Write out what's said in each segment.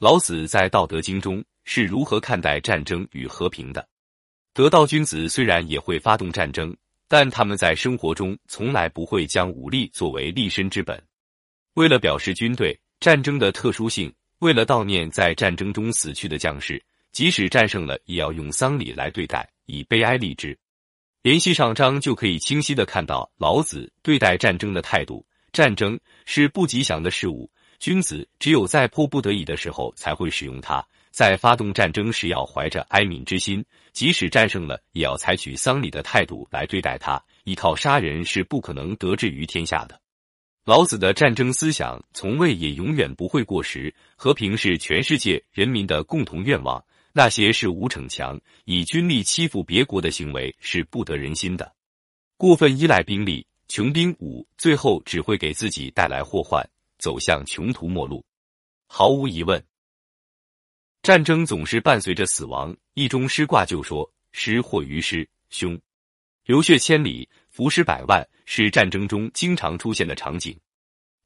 老子在《道德经》中是如何看待战争与和平的？得道君子虽然也会发动战争，但他们在生活中从来不会将武力作为立身之本。为了表示军队战争的特殊性，为了悼念在战争中死去的将士，即使战胜了，也要用丧礼来对待，以悲哀立之。联系上章就可以清晰的看到老子对待战争的态度：战争是不吉祥的事物，君子只有在迫不得已的时候才会使用它。在发动战争时，要怀着哀悯之心，即使战胜了，也要采取丧礼的态度来对待它。依靠杀人是不可能得志于天下的。老子的战争思想从未也永远不会过时。和平是全世界人民的共同愿望。那些是无逞强、以军力欺负别国的行为是不得人心的。过分依赖兵力、穷兵黩，最后只会给自己带来祸患，走向穷途末路。毫无疑问。战争总是伴随着死亡。易中师卦就说：“师或于师，凶。流血千里，浮尸百万，是战争中经常出现的场景。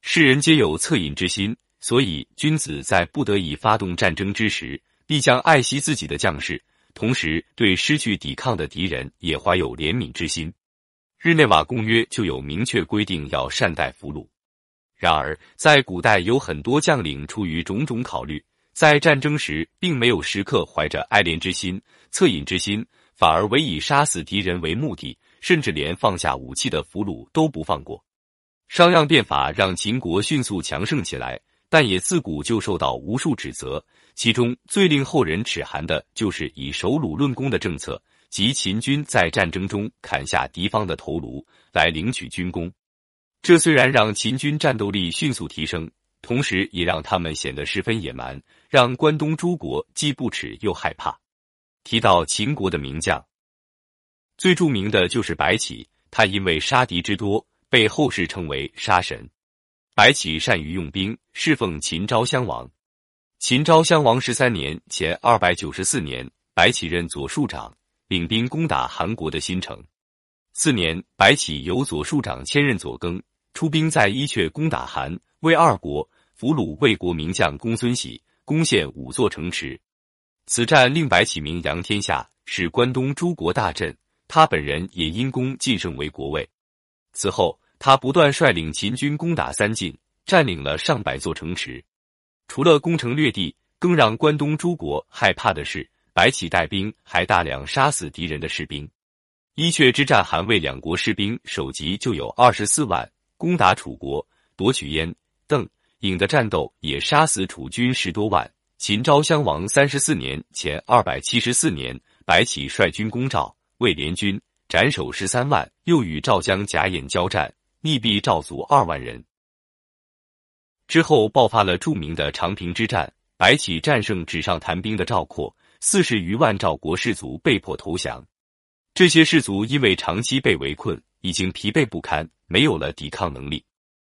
世人皆有恻隐之心，所以君子在不得已发动战争之时，必将爱惜自己的将士，同时对失去抵抗的敌人也怀有怜悯之心。日内瓦公约就有明确规定要善待俘虏。然而，在古代有很多将领出于种种考虑。”在战争时，并没有时刻怀着爱怜之心、恻隐之心，反而唯以杀死敌人为目的，甚至连放下武器的俘虏都不放过。商鞅变法让秦国迅速强盛起来，但也自古就受到无数指责。其中最令后人齿寒的就是以守虏论功的政策，即秦军在战争中砍下敌方的头颅来领取军功。这虽然让秦军战斗力迅速提升。同时，也让他们显得十分野蛮，让关东诸国既不耻又害怕。提到秦国的名将，最著名的就是白起，他因为杀敌之多，被后世称为杀神。白起善于用兵，侍奉秦昭襄王。秦昭襄王十三年（前二百九十四年），白起任左庶长，领兵攻打韩国的新城。次年，白起由左庶长迁任左更，出兵在伊阙攻打韩魏二国。俘虏魏国名将公孙喜，攻陷五座城池。此战令白起名扬天下，使关东诸国大振。他本人也因功晋升为国尉。此后，他不断率领秦军攻打三晋，占领了上百座城池。除了攻城略地，更让关东诸国害怕的是，白起带兵还大量杀死敌人的士兵。伊阙之战，韩魏两国士兵首级就有二十四万，攻打楚国，夺取燕、邓。郢的战斗也杀死楚军十多万。秦昭襄王三十四年（前二百七十四年），白起率军攻赵，魏联军斩首十三万，又与赵将贾演交战，密毙赵族二万人。之后爆发了著名的长平之战，白起战胜纸上谈兵的赵括，四十余万赵国士卒被迫投降。这些士卒因为长期被围困，已经疲惫不堪，没有了抵抗能力。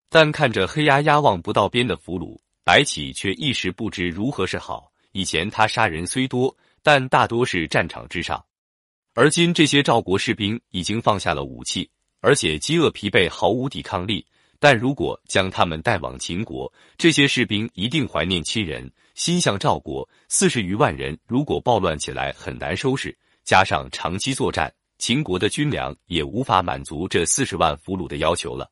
但看着黑压压望不到边的俘虏，白起却一时不知如何是好。以前他杀人虽多，但大多是战场之上，而今这些赵国士兵已经放下了武器，而且饥饿疲惫，毫无抵抗力。但如果将他们带往秦国，这些士兵一定怀念亲人，心向赵国。四十余万人，如果暴乱起来，很难收拾。加上长期作战，秦国的军粮也无法满足这四十万俘虏的要求了。